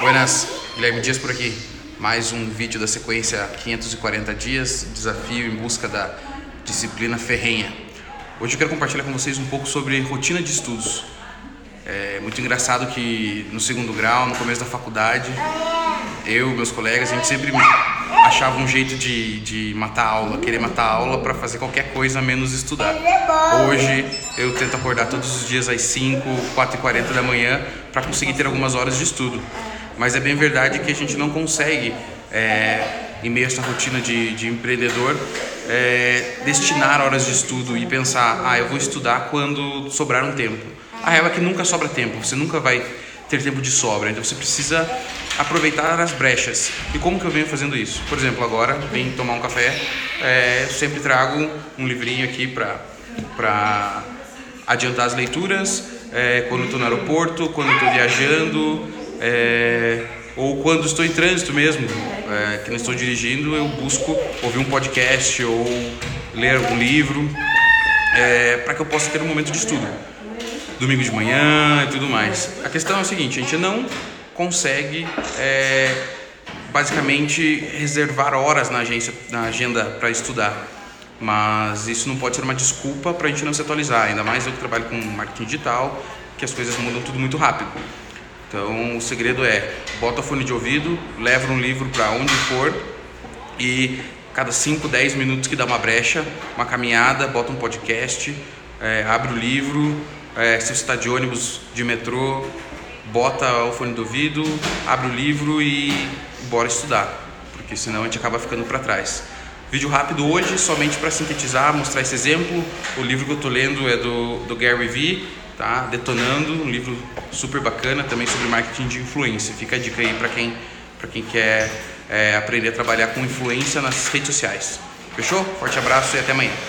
Buenas, Guilherme Dias por aqui. Mais um vídeo da sequência 540 dias, desafio em busca da disciplina ferrenha. Hoje eu quero compartilhar com vocês um pouco sobre rotina de estudos. É muito engraçado que no segundo grau, no começo da faculdade, eu meus colegas, a gente sempre achava um jeito de, de matar a aula, querer matar a aula para fazer qualquer coisa menos estudar. Hoje eu tento acordar todos os dias às 5, 4 e 40 da manhã para conseguir ter algumas horas de estudo. Mas é bem verdade que a gente não consegue, é, em meio a essa rotina de, de empreendedor, é, destinar horas de estudo e pensar, ah, eu vou estudar quando sobrar um tempo. A real é que nunca sobra tempo, você nunca vai ter tempo de sobra, então você precisa aproveitar as brechas. E como que eu venho fazendo isso? Por exemplo, agora vim tomar um café, é, sempre trago um livrinho aqui para adiantar as leituras, é, quando estou no aeroporto, quando estou viajando, é, ou quando estou em trânsito mesmo, é, que não estou dirigindo, eu busco ouvir um podcast ou ler algum livro, é, para que eu possa ter um momento de estudo. Domingo de manhã e tudo mais. A questão é a seguinte: a gente não consegue é, basicamente reservar horas na, agência, na agenda para estudar. Mas isso não pode ser uma desculpa para a gente não se atualizar, ainda mais eu que trabalho com marketing digital, que as coisas mudam tudo muito rápido. Então o segredo é bota fone de ouvido, leva um livro para onde for e cada 5, 10 minutos que dá uma brecha, uma caminhada, bota um podcast, é, abre o livro, é, se você está de ônibus, de metrô, bota o fone do ouvido, abre o livro e bora estudar, porque senão a gente acaba ficando para trás. Vídeo rápido hoje, somente para sintetizar, mostrar esse exemplo. O livro que eu estou lendo é do, do Gary Vee, tá? Detonando, um livro super bacana, também sobre marketing de influência. Fica a dica aí para quem, quem quer é, aprender a trabalhar com influência nas redes sociais. Fechou? Forte abraço e até amanhã.